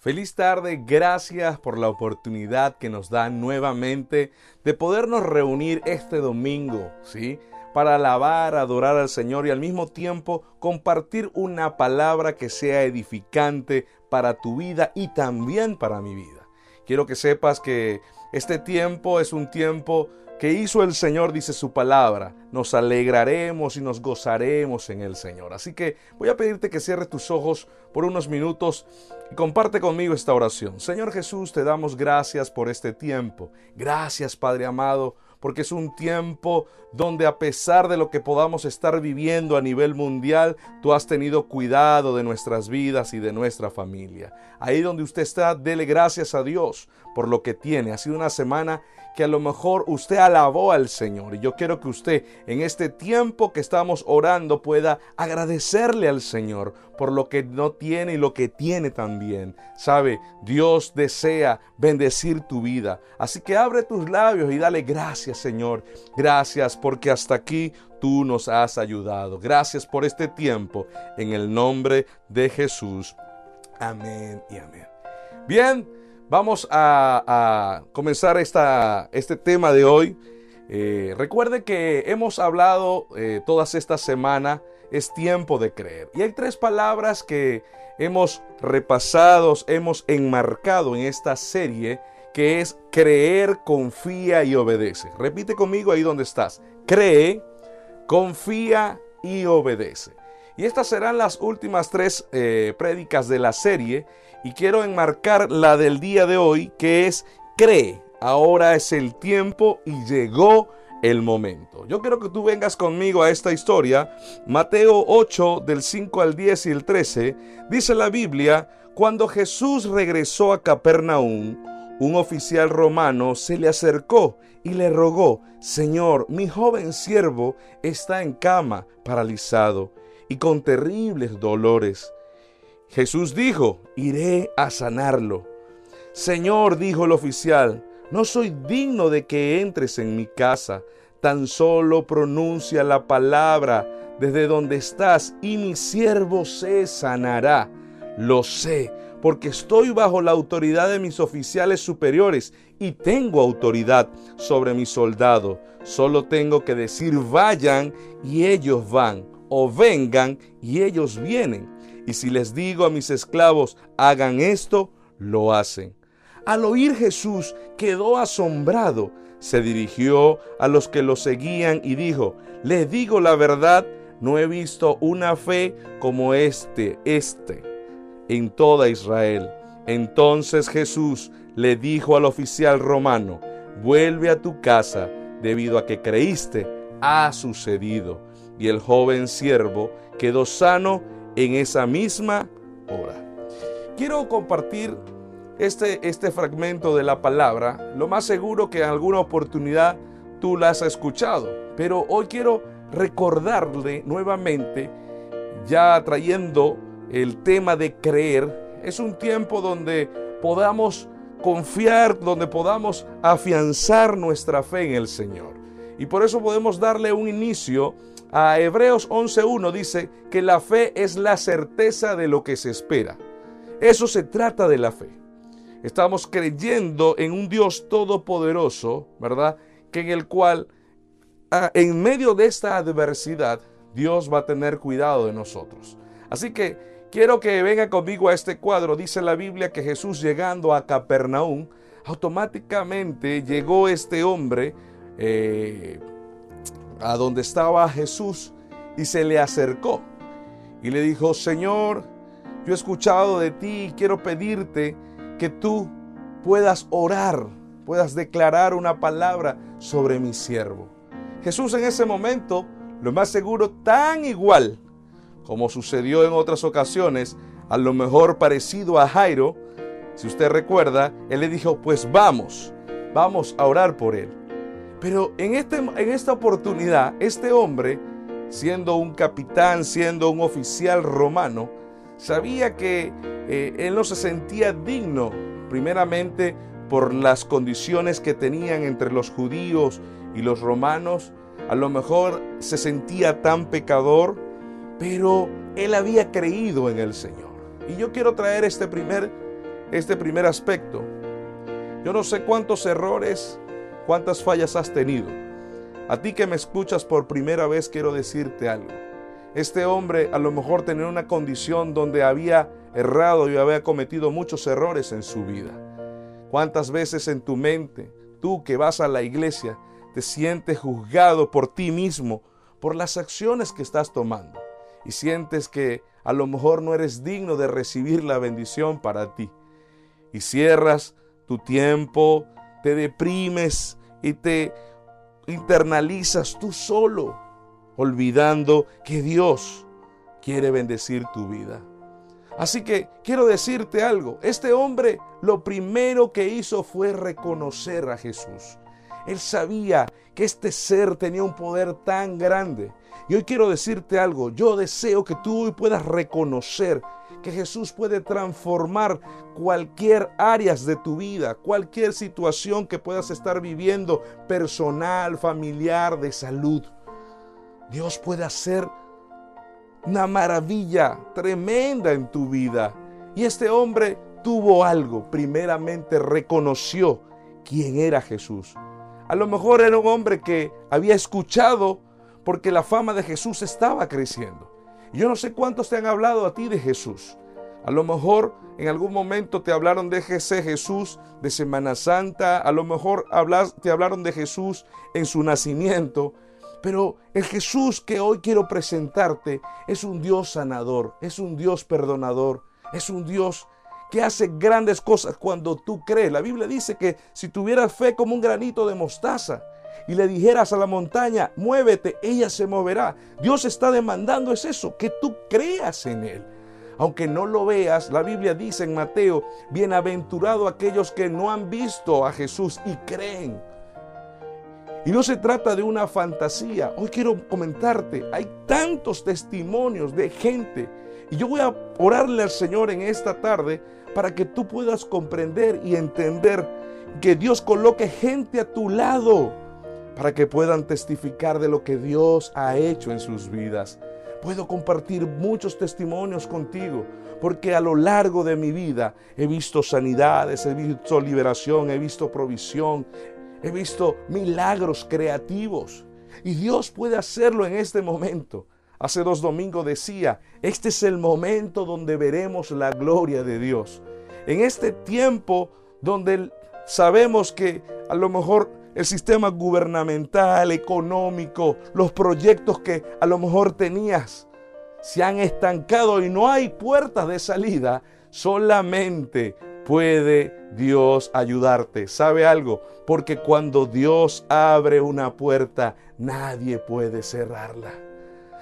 Feliz tarde, gracias por la oportunidad que nos da nuevamente de podernos reunir este domingo, ¿sí? Para alabar, adorar al Señor y al mismo tiempo compartir una palabra que sea edificante para tu vida y también para mi vida. Quiero que sepas que este tiempo es un tiempo que hizo el Señor, dice su palabra. Nos alegraremos y nos gozaremos en el Señor. Así que voy a pedirte que cierres tus ojos por unos minutos y comparte conmigo esta oración. Señor Jesús, te damos gracias por este tiempo. Gracias, Padre amado porque es un tiempo donde a pesar de lo que podamos estar viviendo a nivel mundial, tú has tenido cuidado de nuestras vidas y de nuestra familia. Ahí donde usted está, dele gracias a Dios por lo que tiene. Ha sido una semana que a lo mejor usted alabó al Señor. Y yo quiero que usted en este tiempo que estamos orando pueda agradecerle al Señor por lo que no tiene y lo que tiene también. Sabe, Dios desea bendecir tu vida. Así que abre tus labios y dale gracias Señor. Gracias porque hasta aquí tú nos has ayudado. Gracias por este tiempo. En el nombre de Jesús. Amén y amén. Bien. Vamos a, comenzar esta, este tema de hoy. Eh, recuerde que hemos hablado eh, todas estas semanas, es tiempo de creer. Y hay tres palabras que hemos repasado, hemos enmarcado en esta serie, que es creer, confía y obedece. Repite conmigo ahí donde estás. Cree, confía y obedece. Y estas serán las últimas tres eh, prédicas de la serie y quiero enmarcar la del día de hoy que es cree, ahora es el tiempo y llegó el momento. Yo quiero que tú vengas conmigo a esta historia. Mateo 8 del 5 al 10 y el 13 dice la Biblia, cuando Jesús regresó a Capernaum, un oficial romano se le acercó y le rogó, Señor, mi joven siervo está en cama, paralizado y con terribles dolores. Jesús dijo, iré a sanarlo. Señor, dijo el oficial, no soy digno de que entres en mi casa, tan solo pronuncia la palabra desde donde estás y mi siervo se sanará. Lo sé, porque estoy bajo la autoridad de mis oficiales superiores y tengo autoridad sobre mis soldados. Solo tengo que decir vayan y ellos van, o vengan y ellos vienen y si les digo a mis esclavos, hagan esto, lo hacen. Al oír Jesús quedó asombrado, se dirigió a los que lo seguían y dijo, les digo la verdad, no he visto una fe como este, este, en toda Israel. Entonces Jesús le dijo al oficial romano, vuelve a tu casa, debido a que creíste, ha sucedido. Y el joven siervo quedó sano en esa misma hora. Quiero compartir este, este fragmento de la palabra. Lo más seguro que en alguna oportunidad tú la has escuchado, pero hoy quiero recordarle nuevamente, ya trayendo el tema de creer. Es un tiempo donde podamos confiar, donde podamos afianzar nuestra fe en el Señor. Y por eso podemos darle un inicio a Hebreos 11.1 dice que la fe es la certeza de lo que se espera. Eso se trata de la fe. Estamos creyendo en un Dios todopoderoso, ¿verdad? Que en el cual, en medio de esta adversidad, Dios va a tener cuidado de nosotros. Así que quiero que venga conmigo a este cuadro. Dice la Biblia que Jesús llegando a Capernaum, automáticamente llegó este hombre eh, a donde estaba Jesús y se le acercó y le dijo, Señor, yo he escuchado de ti y quiero pedirte que tú puedas orar, puedas declarar una palabra sobre mi siervo. Jesús en ese momento, lo más seguro, tan igual como sucedió en otras ocasiones, a lo mejor parecido a Jairo, si usted recuerda, él le dijo, pues vamos, vamos a orar por él. Pero en, este, en esta oportunidad, este hombre, siendo un capitán, siendo un oficial romano, sabía que eh, él no se sentía digno, primeramente por las condiciones que tenían entre los judíos y los romanos. A lo mejor se sentía tan pecador, pero él había creído en el Señor. Y yo quiero traer este primer este primer aspecto. Yo no sé cuántos errores, cuántas fallas has tenido. A ti que me escuchas por primera vez quiero decirte algo. Este hombre a lo mejor tenía una condición donde había errado y había cometido muchos errores en su vida. ¿Cuántas veces en tu mente, tú que vas a la iglesia, te sientes juzgado por ti mismo, por las acciones que estás tomando? Y sientes que a lo mejor no eres digno de recibir la bendición para ti. Y cierras tu tiempo, te deprimes y te internalizas tú solo, olvidando que Dios quiere bendecir tu vida. Así que quiero decirte algo, este hombre lo primero que hizo fue reconocer a Jesús. Él sabía que este ser tenía un poder tan grande. Y hoy quiero decirte algo, yo deseo que tú hoy puedas reconocer que Jesús puede transformar cualquier áreas de tu vida, cualquier situación que puedas estar viviendo, personal, familiar, de salud. Dios puede hacer una maravilla tremenda en tu vida. Y este hombre tuvo algo. Primeramente reconoció quién era Jesús. A lo mejor era un hombre que había escuchado porque la fama de Jesús estaba creciendo. Yo no sé cuántos te han hablado a ti de Jesús. A lo mejor en algún momento te hablaron de ese Jesús de Semana Santa, a lo mejor te hablaron de Jesús en su nacimiento, pero el Jesús que hoy quiero presentarte es un Dios sanador, es un Dios perdonador, es un Dios que hace grandes cosas cuando tú crees. La Biblia dice que si tuvieras fe como un granito de mostaza y le dijeras a la montaña, muévete, ella se moverá. Dios está demandando es eso, que tú creas en Él. Aunque no lo veas, la Biblia dice en Mateo, bienaventurado aquellos que no han visto a Jesús y creen. Y no se trata de una fantasía. Hoy quiero comentarte, hay tantos testimonios de gente. Y yo voy a orarle al Señor en esta tarde para que tú puedas comprender y entender que Dios coloque gente a tu lado para que puedan testificar de lo que Dios ha hecho en sus vidas. Puedo compartir muchos testimonios contigo, porque a lo largo de mi vida he visto sanidades, he visto liberación, he visto provisión, He visto milagros creativos y Dios puede hacerlo en este momento. Hace dos domingos decía, este es el momento donde veremos la gloria de Dios. En este tiempo donde sabemos que a lo mejor el sistema gubernamental, económico, los proyectos que a lo mejor tenías se han estancado y no hay puertas de salida, solamente puede Dios ayudarte. ¿Sabe algo? Porque cuando Dios abre una puerta, nadie puede cerrarla.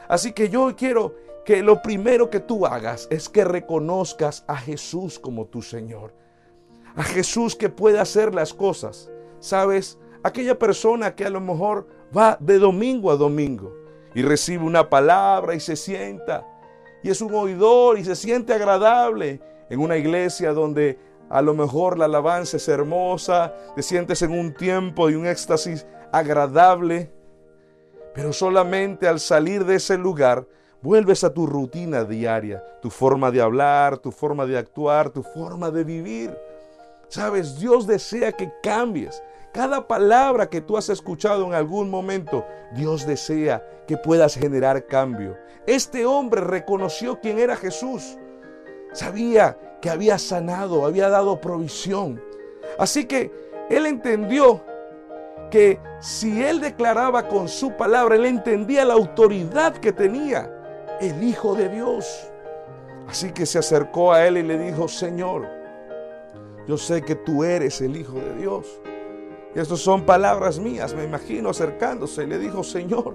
Así que yo quiero que lo primero que tú hagas es que reconozcas a Jesús como tu Señor. A Jesús que puede hacer las cosas. ¿Sabes? Aquella persona que a lo mejor va de domingo a domingo y recibe una palabra y se sienta y es un oidor y se siente agradable en una iglesia donde a lo mejor la alabanza es hermosa, te sientes en un tiempo y un éxtasis agradable, pero solamente al salir de ese lugar vuelves a tu rutina diaria, tu forma de hablar, tu forma de actuar, tu forma de vivir. Sabes, Dios desea que cambies. Cada palabra que tú has escuchado en algún momento, Dios desea que puedas generar cambio. Este hombre reconoció quién era Jesús. Sabía que había sanado, había dado provisión. Así que él entendió que si él declaraba con su palabra, él entendía la autoridad que tenía el Hijo de Dios. Así que se acercó a él y le dijo, Señor, yo sé que tú eres el Hijo de Dios. Y estas son palabras mías, me imagino acercándose y le dijo, Señor,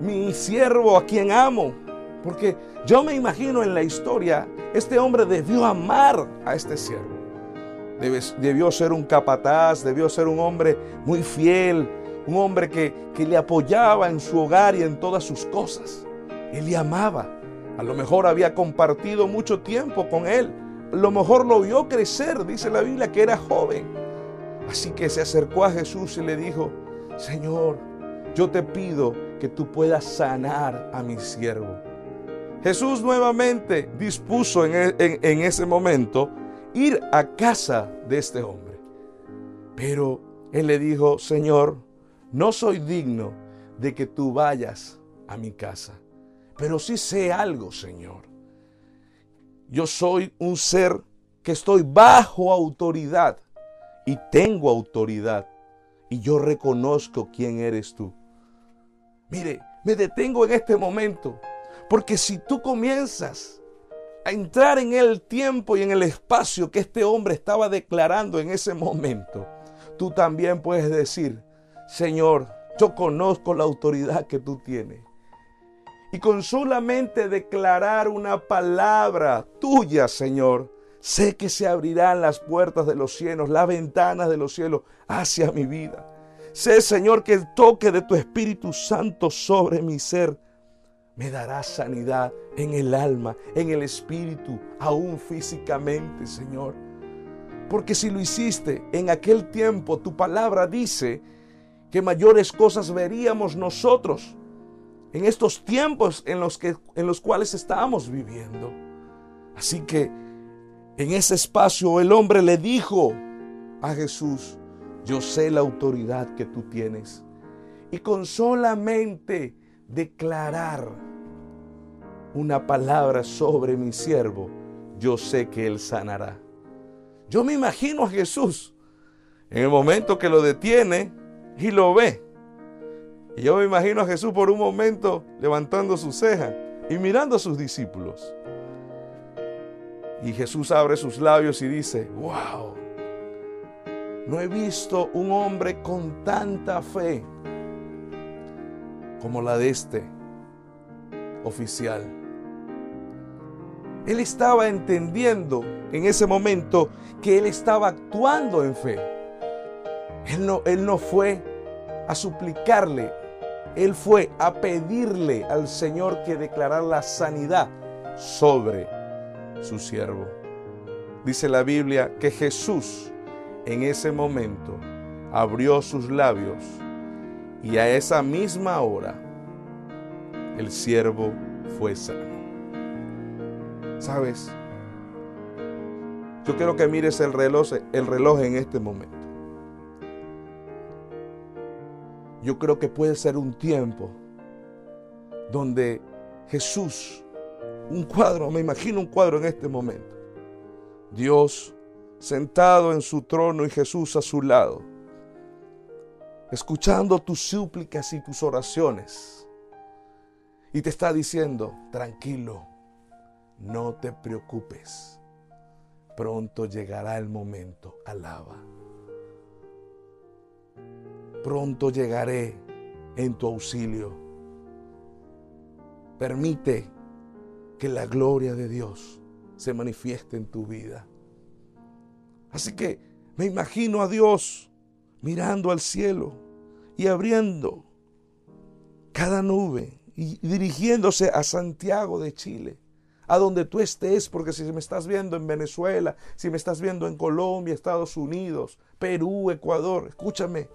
mi siervo a quien amo, porque yo me imagino en la historia, este hombre debió amar a este siervo. Debió ser un capataz, debió ser un hombre muy fiel, un hombre que, que le apoyaba en su hogar y en todas sus cosas. Él le amaba. A lo mejor había compartido mucho tiempo con él. A lo mejor lo vio crecer, dice la Biblia, que era joven. Así que se acercó a Jesús y le dijo, Señor, yo te pido que tú puedas sanar a mi siervo. Jesús nuevamente dispuso e, en, ese momento ir a casa de este hombre. Pero él le dijo, Señor, no soy digno de que tú vayas a mi casa, pero sí sé algo, Señor. Yo soy un ser que estoy bajo autoridad y tengo autoridad y yo reconozco quién eres tú. Mire, me detengo en este momento porque si tú comienzas a entrar en el tiempo y en el espacio que este hombre estaba declarando en ese momento, tú también puedes decir, Señor, yo conozco la autoridad que tú tienes. Y con solamente declarar una palabra tuya, Señor, sé que se abrirán las puertas de los cielos, las ventanas de los cielos hacia mi vida. Sé, Señor, que el toque de tu Espíritu Santo sobre mi ser me dará sanidad en el alma, en el espíritu, aún físicamente, Señor. Porque si lo hiciste en aquel tiempo, tu palabra dice que mayores cosas veríamos nosotros en estos tiempos en los, que, en los cuales estábamos viviendo. Así que en ese espacio el hombre le dijo a Jesús, yo sé la autoridad que tú tienes. Y con solamente declarar una palabra sobre mi siervo, yo sé que él sanará. Yo me imagino a Jesús en el momento que lo detiene y lo ve. Y yo me imagino a Jesús por un momento levantando su ceja y mirando a sus discípulos. Y Jesús abre sus labios y dice, wow, no he visto un hombre con tanta fe como la de este oficial. Él estaba entendiendo en ese momento que él estaba actuando en fe. Él no, él no fue a suplicarle, él fue a pedirle al Señor que declarara la sanidad sobre su siervo. Dice la Biblia que Jesús en ese momento abrió sus labios y a esa misma hora el siervo fue sano. ¿Sabes? Yo quiero que mires el reloj, el reloj en este momento. Yo creo que puede ser un tiempo donde Jesús, un cuadro, me imagino un cuadro en este momento. Dios sentado en su trono y Jesús a su lado escuchando tus súplicas y tus oraciones. Y te está diciendo, tranquilo, no te preocupes. Pronto llegará el momento, alaba. Pronto llegaré en tu auxilio. Permite que la gloria de Dios se manifieste en tu vida. Así que me imagino a Dios mirando al cielo y abriendo cada nube y dirigiéndose a Santiago de Chile, a donde tú estés, porque si me estás viendo en Venezuela, si me estás viendo en Colombia, Estados Unidos, Perú, Ecuador, escúchame.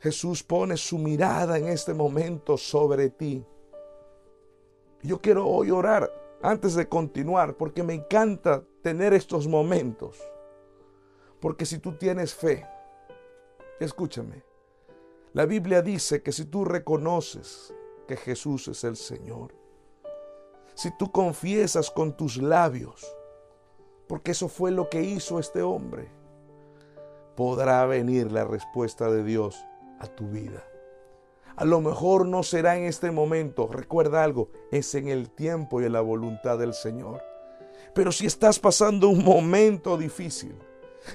Jesús pone su mirada en este momento sobre ti. Yo quiero hoy orar antes de continuar, porque me encanta tener estos momentos. Porque si tú tienes fe, Escúchame. La Biblia dice que si tú reconoces que Jesús es el Señor, si tú confiesas con tus labios, porque eso fue lo que hizo este hombre, podrá venir la respuesta de Dios a tu vida. A lo mejor no será en este momento, recuerda algo, es en el tiempo y en la voluntad del Señor. Pero si estás pasando un momento difícil,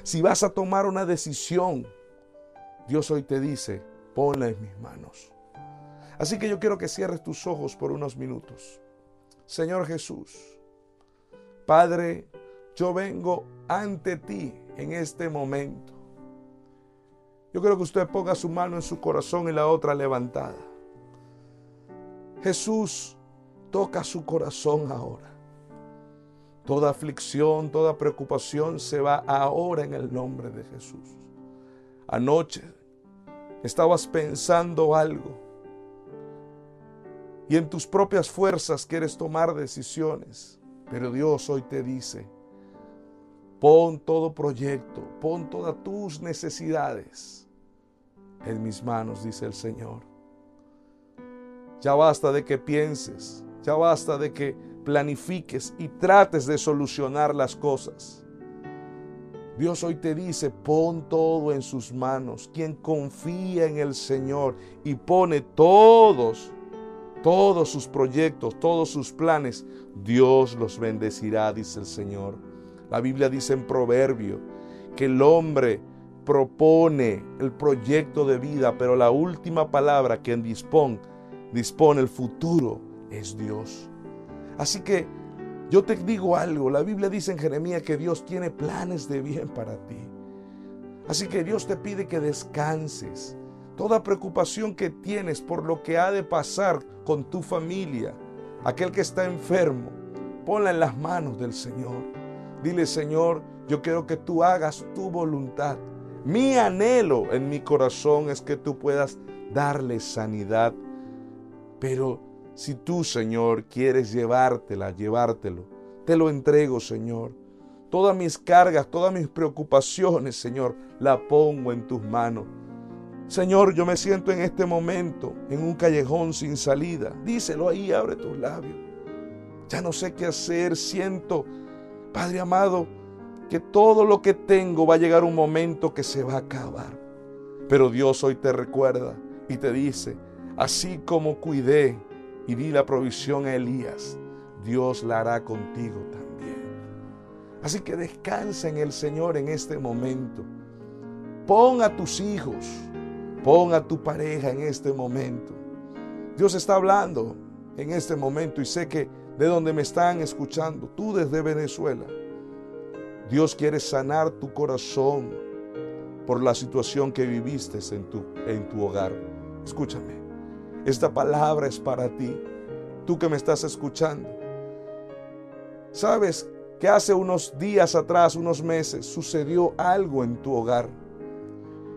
si vas a tomar una decisión, Dios hoy te dice, ponla en mis manos. Así que yo quiero que cierres tus ojos por unos minutos. Señor Jesús, Padre, yo vengo ante ti en este momento. Yo quiero que usted ponga su mano en su corazón y la otra levantada. Jesús, toca su corazón ahora. Toda aflicción, toda preocupación se va ahora en el nombre de Jesús. Anoche estabas pensando algo y en tus propias fuerzas quieres tomar decisiones, pero Dios hoy te dice, Pon todo proyecto, pon todas tus necesidades en mis manos, dice el Señor. Ya basta de que pienses, ya basta de que planifiques y trates de solucionar las cosas. Dios hoy te dice, pon todo en sus manos. Quien confía en el Señor y pone todos, todos sus proyectos, todos sus planes, Dios los bendecirá, dice el Señor. La Biblia dice en Proverbio que el hombre propone el proyecto de vida, pero la última palabra quien dispone, dispone el futuro es Dios. Así que yo te digo algo, la Biblia dice en Jeremías que Dios tiene planes de bien para ti. Así que Dios te pide que descanses. Toda preocupación que tienes por lo que ha de pasar con tu familia, aquel que está enfermo, ponla en las manos del Señor. Dile, Señor, yo quiero que tú hagas tu voluntad. Mi anhelo en mi corazón es que tú puedas darle sanidad. Pero si tú, Señor, quieres llevártela, llevártelo, te lo entrego, Señor. Todas mis cargas, todas mis preocupaciones, Señor, la pongo en tus manos. Señor, yo me siento en este momento en un callejón sin salida. Díselo ahí, abre tus labios. Ya no sé qué hacer, siento, Padre amado, que todo lo que tengo va a llegar un momento que se va a acabar. Pero Dios hoy te recuerda y te dice, así como cuidé y di la provisión a Elías, Dios la hará contigo también. Así que descansa en el Señor en este momento. Pon a tus hijos, pon a tu pareja en este momento. Dios está hablando en este momento y sé que de donde me están escuchando, tú desde Venezuela, Dios quiere sanar tu corazón por la situación que viviste en tu, en tu hogar. Escúchame. Esta palabra es para ti, tú que me estás escuchando. Sabes que hace unos días atrás, unos meses, sucedió algo en tu hogar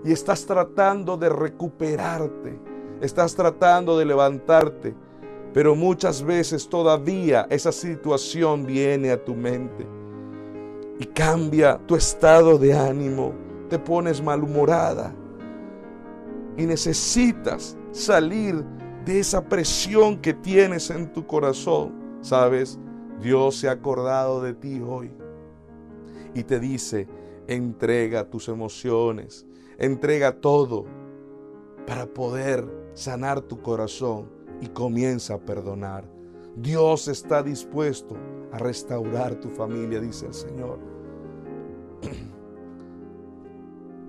y estás tratando de recuperarte, estás tratando de levantarte, pero muchas veces todavía esa situación viene a tu mente y cambia tu estado de ánimo, te pones malhumorada y necesitas salir de esa presión que tienes en tu corazón. Sabes, Dios se ha acordado de ti hoy y te dice, entrega tus emociones, entrega todo para poder sanar tu corazón y comienza a perdonar. Dios está dispuesto a restaurar tu familia, dice el Señor.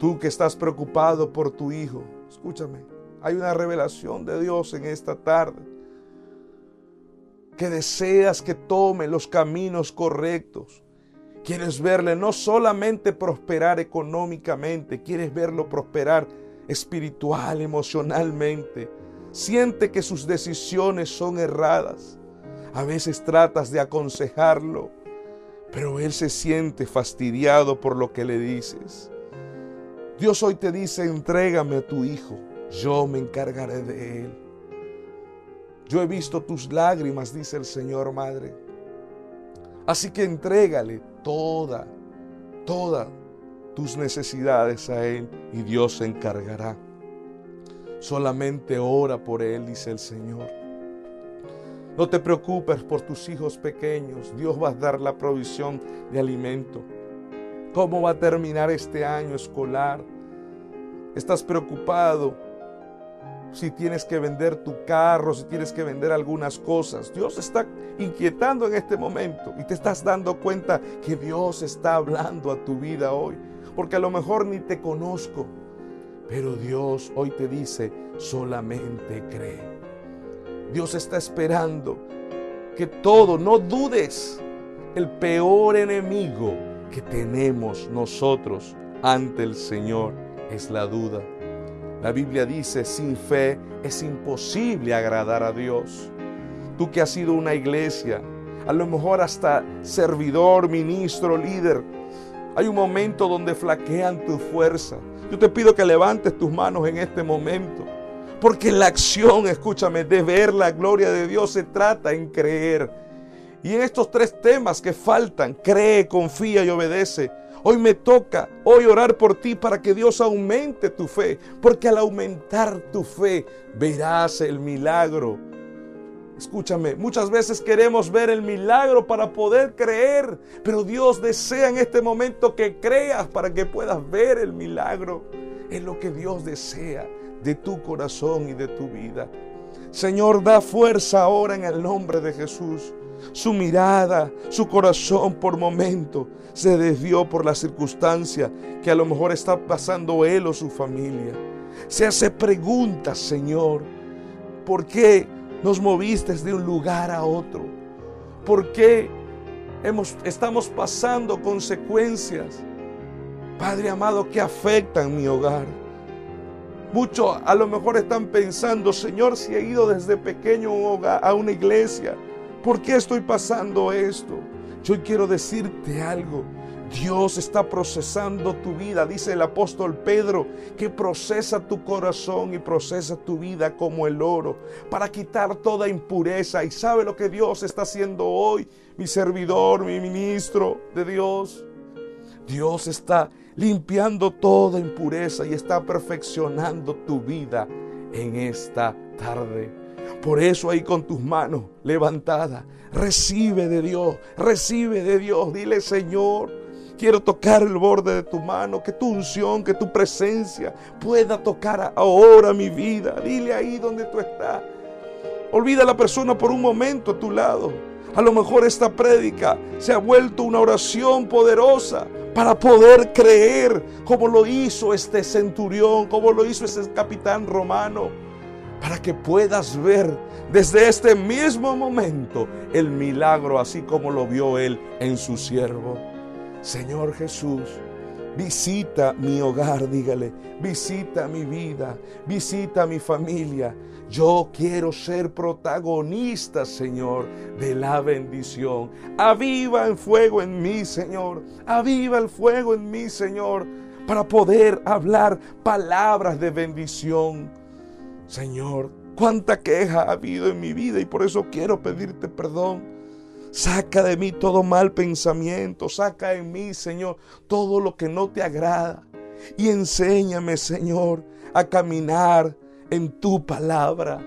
Tú que estás preocupado por tu hijo, escúchame, hay una revelación de Dios en esta tarde. Que deseas que tome los caminos correctos. Quieres verle no solamente prosperar económicamente, quieres verlo prosperar espiritual, emocionalmente. Siente que sus decisiones son erradas. A veces tratas de aconsejarlo, pero él se siente fastidiado por lo que le dices. Dios hoy te dice, entrégame a tu hijo yo me encargaré de él. Yo he visto tus lágrimas, dice el Señor Madre. Así que entrégale toda, toda tus necesidades a Él y Dios se encargará. Solamente ora por Él, dice el Señor. No te preocupes por tus hijos pequeños. Dios va a dar la provisión de alimento. ¿Cómo va a terminar este año escolar? ¿Estás preocupado si tienes que vender tu carro, si tienes que vender algunas cosas. Dios está inquietando en este momento y te estás dando cuenta que Dios está hablando a tu vida hoy. Porque a lo mejor ni te conozco, pero Dios hoy te dice, solamente cree. Dios está esperando que todo, no dudes, el peor enemigo que tenemos nosotros ante el Señor es la duda. La Biblia dice, sin fe es imposible agradar a Dios. Tú que has sido una iglesia, a lo mejor hasta servidor, ministro, líder, hay un momento donde flaquean tu fuerza. Yo te pido que levantes tus manos en este momento. Porque la acción, escúchame, de ver la gloria de Dios se trata en creer. Y en estos tres temas que faltan, cree, confía y obedece. Hoy me toca hoy orar por ti para que Dios aumente tu fe, porque al aumentar tu fe verás el milagro. Escúchame, muchas veces queremos ver el milagro para poder creer, pero Dios desea en este momento que creas para que puedas ver el milagro. Es lo que Dios desea de tu corazón y de tu vida. Señor, da fuerza ahora en el nombre de Jesús. Su mirada, su corazón por momento se desvió por la circunstancia que a lo mejor está pasando él o su familia. Se hace preguntas, Señor, ¿por qué nos moviste de un lugar a otro? ¿Por qué hemos, estamos pasando consecuencias, Padre amado, que afectan mi hogar? Muchos a lo mejor están pensando, Señor, si he ido desde pequeño a una iglesia, ¿por qué estoy pasando esto? Yo quiero decirte algo. Dios está procesando tu vida, dice el apóstol Pedro, que procesa tu corazón y procesa tu vida como el oro para quitar toda impureza. Y sabe lo que Dios está haciendo hoy, mi servidor, mi ministro de Dios. Dios está limpiando toda impureza y está perfeccionando tu vida en esta tarde. Por eso ahí con tus manos levantadas, recibe de Dios, recibe de Dios. Dile, Señor, quiero tocar el borde de tu mano, que tu unción, que tu presencia pueda tocar ahora mi vida. Dile ahí donde tú estás. Olvida a la persona por un momento a tu lado. A lo mejor esta prédica se ha vuelto una oración poderosa para poder creer como lo hizo este centurión, como lo hizo ese capitán romano, para que puedas ver desde este mismo momento el milagro así como lo vio él en su siervo. Señor Jesús, visita mi hogar, dígale, visita mi vida, visita mi familia. Yo quiero ser protagonista, Señor, de la bendición. Aviva el fuego en mí, Señor. Aviva el fuego en mí, Señor, para poder hablar palabras de bendición. Señor, cuánta queja ha habido en mi vida y por eso quiero pedirte perdón. Saca de mí todo mal pensamiento, saca en mí, Señor, todo lo que no te agrada. Y enséñame, Señor, a caminar en tu palabra.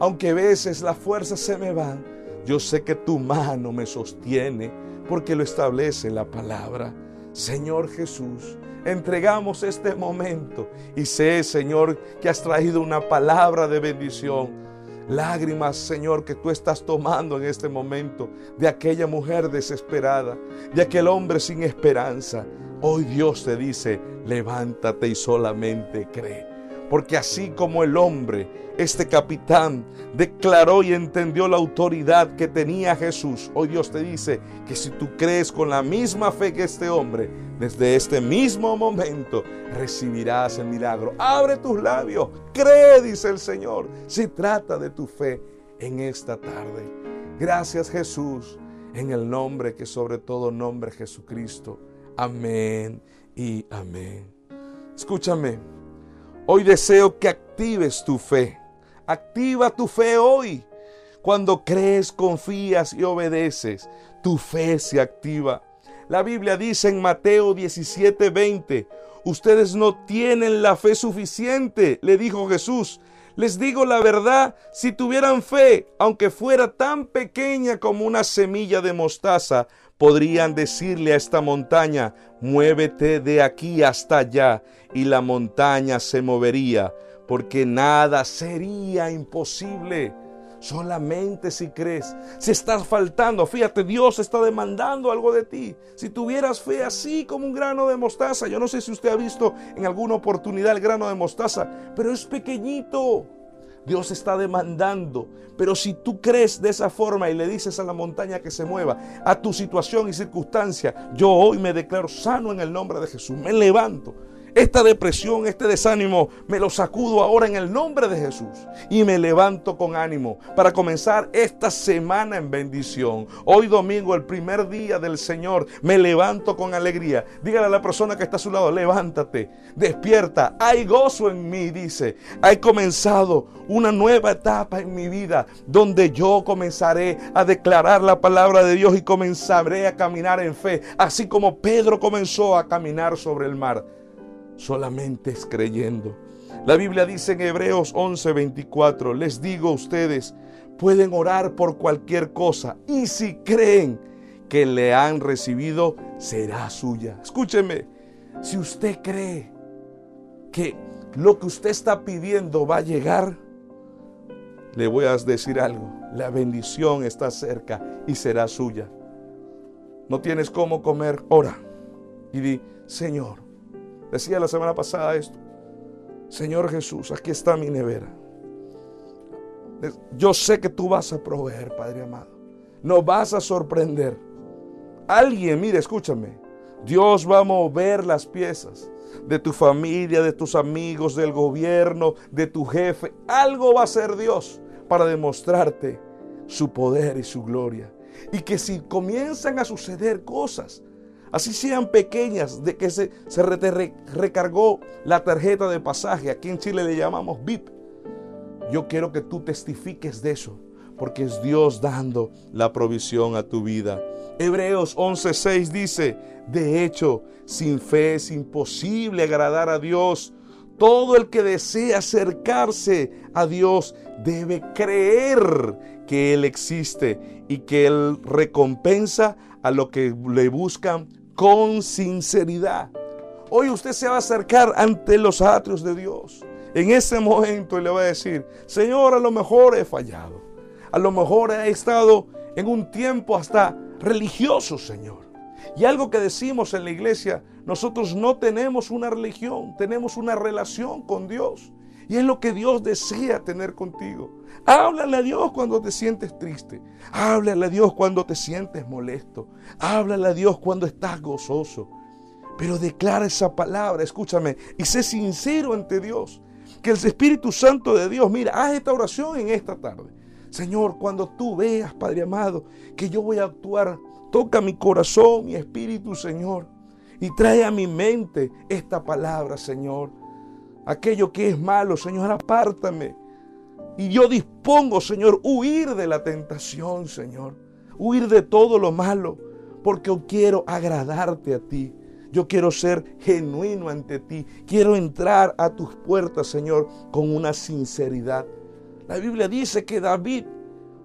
Aunque a veces las fuerzas se me van, yo sé que tu mano me sostiene porque lo establece la palabra. Señor Jesús, entregamos este momento y sé, Señor, que has traído una palabra de bendición. Lágrimas, Señor, que tú estás tomando en este momento de aquella mujer desesperada, de aquel hombre sin esperanza. Hoy Dios te dice, levántate y solamente cree. Porque así como el hombre, este capitán, declaró y entendió la autoridad que tenía Jesús, hoy Dios te dice que si tú crees con la misma fe que este hombre, desde este mismo momento recibirás el milagro. Abre tus labios, cree, dice el Señor. Si trata de tu fe en esta tarde. Gracias Jesús, en el nombre que sobre todo nombre Jesucristo. Amén y amén. Escúchame. Hoy deseo que actives tu fe. Activa tu fe hoy. Cuando crees, confías y obedeces, tu fe se activa. La Biblia dice en Mateo 17:20, ustedes no tienen la fe suficiente, le dijo Jesús. Les digo la verdad, si tuvieran fe, aunque fuera tan pequeña como una semilla de mostaza, podrían decirle a esta montaña, muévete de aquí hasta allá, y la montaña se movería, porque nada sería imposible. Solamente si crees, si estás faltando, fíjate, Dios está demandando algo de ti. Si tuvieras fe así como un grano de mostaza, yo no sé si usted ha visto en alguna oportunidad el grano de mostaza, pero es pequeñito. Dios está demandando. Pero si tú crees de esa forma y le dices a la montaña que se mueva, a tu situación y circunstancia, yo hoy me declaro sano en el nombre de Jesús. Me levanto Esta depresión, este desánimo, me lo sacudo ahora en el nombre de Jesús y me levanto con ánimo para comenzar esta semana en bendición. Hoy domingo, el primer día del Señor, me levanto con alegría. Dígale a la persona que está a su lado, levántate, despierta, hay gozo en mí, dice. Hay comenzado una nueva etapa en mi vida donde yo comenzaré a declarar la palabra de Dios y comenzaré a caminar en fe, así como Pedro comenzó a caminar sobre el mar solamente es creyendo. La Biblia dice en Hebreos 11:24, les digo a ustedes, pueden orar por cualquier cosa y si creen que le han recibido, será suya. Escúcheme, si usted cree que lo que usted está pidiendo va a llegar, le voy a decir algo, la bendición está cerca y será suya. No tienes cómo comer, ora y di, Señor, Decía la semana pasada esto. Señor Jesús, aquí está mi nevera. Yo sé que tú vas a proveer, Padre amado. No vas a sorprender. Alguien, mire, escúchame. Dios va a mover las piezas de tu familia, de tus amigos, del gobierno, de tu jefe. Algo va a hacer Dios para demostrarte su poder y su gloria. Y que si comienzan a suceder cosas así sean pequeñas, de que se, recargó la tarjeta de pasaje, aquí en Chile le llamamos VIP. Yo quiero que tú testifiques de eso, porque es Dios dando la provisión a tu vida. Hebreos 11:6 dice, de hecho, sin fe es imposible agradar a Dios. Todo el que desea acercarse a Dios debe creer que Él existe y que Él recompensa a lo que le buscan con sinceridad. Hoy usted se va a acercar ante los atrios de Dios. En ese momento le va a decir, Señor, a lo mejor he fallado. A lo mejor he estado en un tiempo hasta religioso, Señor. Y algo que decimos en la iglesia, nosotros no tenemos una religión, tenemos una relación con Dios. Y es lo que Dios desea tener contigo. Háblale a Dios cuando te sientes triste. Háblale a Dios cuando te sientes molesto. Háblale a Dios cuando estás gozoso. Pero declara esa palabra, escúchame, y sé sincero ante Dios. Que el Espíritu Santo de Dios, mira, haz esta oración en esta tarde. Señor, cuando tú veas, Padre amado, que yo voy a actuar, toca mi corazón, mi espíritu, Señor. Y trae a mi mente esta palabra, Señor aquello que es malo, Señor, apártame. Y yo dispongo, Señor, huir de la tentación, Señor. Huir de todo lo malo, porque yo quiero agradarte a ti. Yo quiero ser genuino ante ti. Quiero entrar a tus puertas, Señor, con una sinceridad. La Biblia dice que David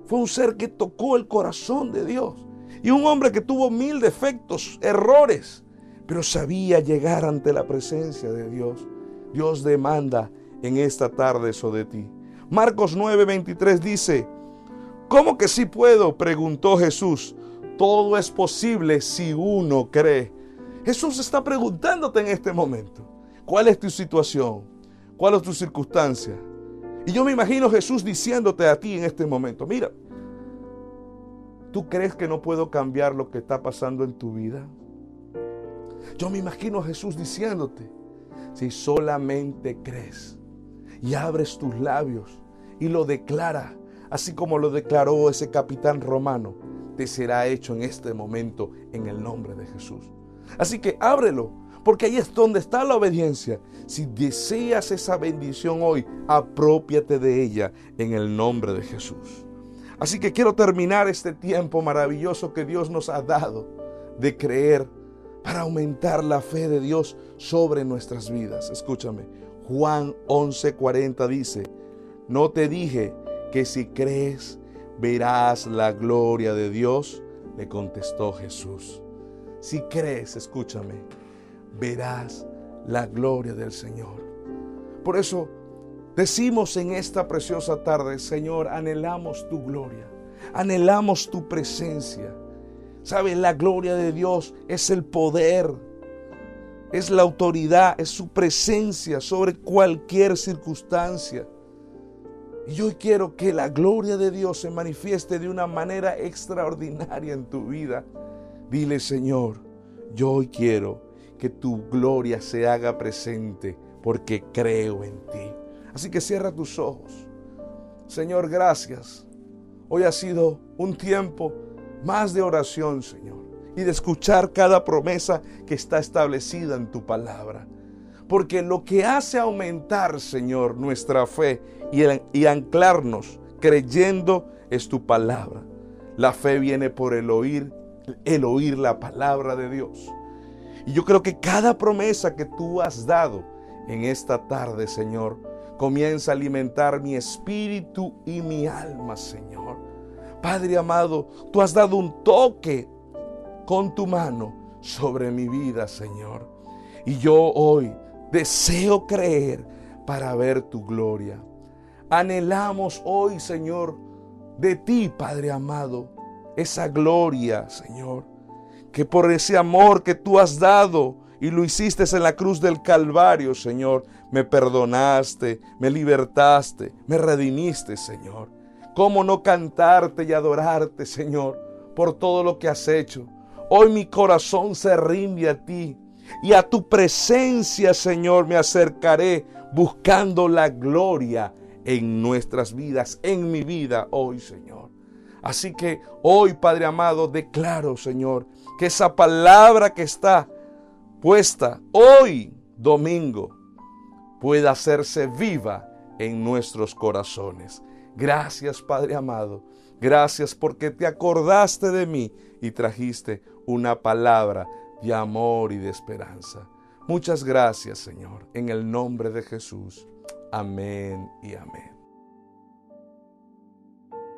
fue un ser que tocó el corazón de Dios. Y un hombre que tuvo mil defectos, errores, pero sabía llegar ante la presencia de Dios. Dios demanda en esta tarde eso de ti. Marcos 9:23 dice, ¿cómo que sí puedo? preguntó Jesús. Todo es posible si uno cree. Jesús está preguntándote en este momento, ¿cuál es tu situación? ¿Cuál es tu circunstancia? Y yo me imagino Jesús diciéndote a ti en este momento, mira, ¿tú crees que no puedo cambiar lo que está pasando en tu vida? Yo me imagino a Jesús diciéndote, si solamente crees y abres tus labios y lo declara, así como lo declaró ese capitán romano, te será hecho en este momento en el nombre de Jesús. Así que ábrelo, porque ahí es donde está la obediencia. Si deseas esa bendición hoy, apropiate de ella en el nombre de Jesús. Así que quiero terminar este tiempo maravilloso que Dios nos ha dado de creer para aumentar la fe de Dios sobre nuestras vidas. Escúchame, Juan 11:40 dice, no te dije que si crees verás la gloria de Dios, le contestó Jesús. Si crees, escúchame, verás la gloria del Señor. Por eso decimos en esta preciosa tarde, Señor, anhelamos tu gloria, anhelamos tu presencia. ¿Sabe? La gloria de Dios es el poder, es la autoridad, es su presencia sobre cualquier circunstancia. Y yo quiero que la gloria de Dios se manifieste de una manera extraordinaria en tu vida. Dile, Señor, yo hoy quiero que tu gloria se haga presente porque creo en ti. Así que cierra tus ojos. Señor, gracias. Hoy ha sido un tiempo más de oración, Señor, y de escuchar cada promesa que está establecida en tu palabra. Porque lo que hace aumentar, Señor, nuestra fe y, anclarnos creyendo es tu palabra. La fe viene por el oír, el oír la palabra de Dios. Y yo creo que cada promesa que tú has dado en esta tarde, Señor, comienza a alimentar mi espíritu y mi alma, Señor. Padre amado, tú has dado un toque con tu mano sobre mi vida, Señor. Y yo hoy deseo creer para ver tu gloria. Anhelamos hoy, Señor, de ti, Padre amado, esa gloria, Señor, que por ese amor que tú has dado y lo hiciste en la cruz del Calvario, Señor, me perdonaste, me libertaste, me redimiste, Señor. ¿Cómo no cantarte y adorarte, Señor, por todo lo que has hecho? Hoy mi corazón se rinde a ti y a tu presencia, Señor, me acercaré buscando la gloria en nuestras vidas, en mi vida hoy, Señor. Así que hoy, Padre amado, declaro, Señor, que esa palabra que está puesta hoy, domingo, pueda hacerse viva en nuestros corazones. Gracias, Padre amado. Gracias porque te acordaste de mí y trajiste una palabra de amor y de esperanza. Muchas gracias, Señor, en el nombre de Jesús. Amén y amén.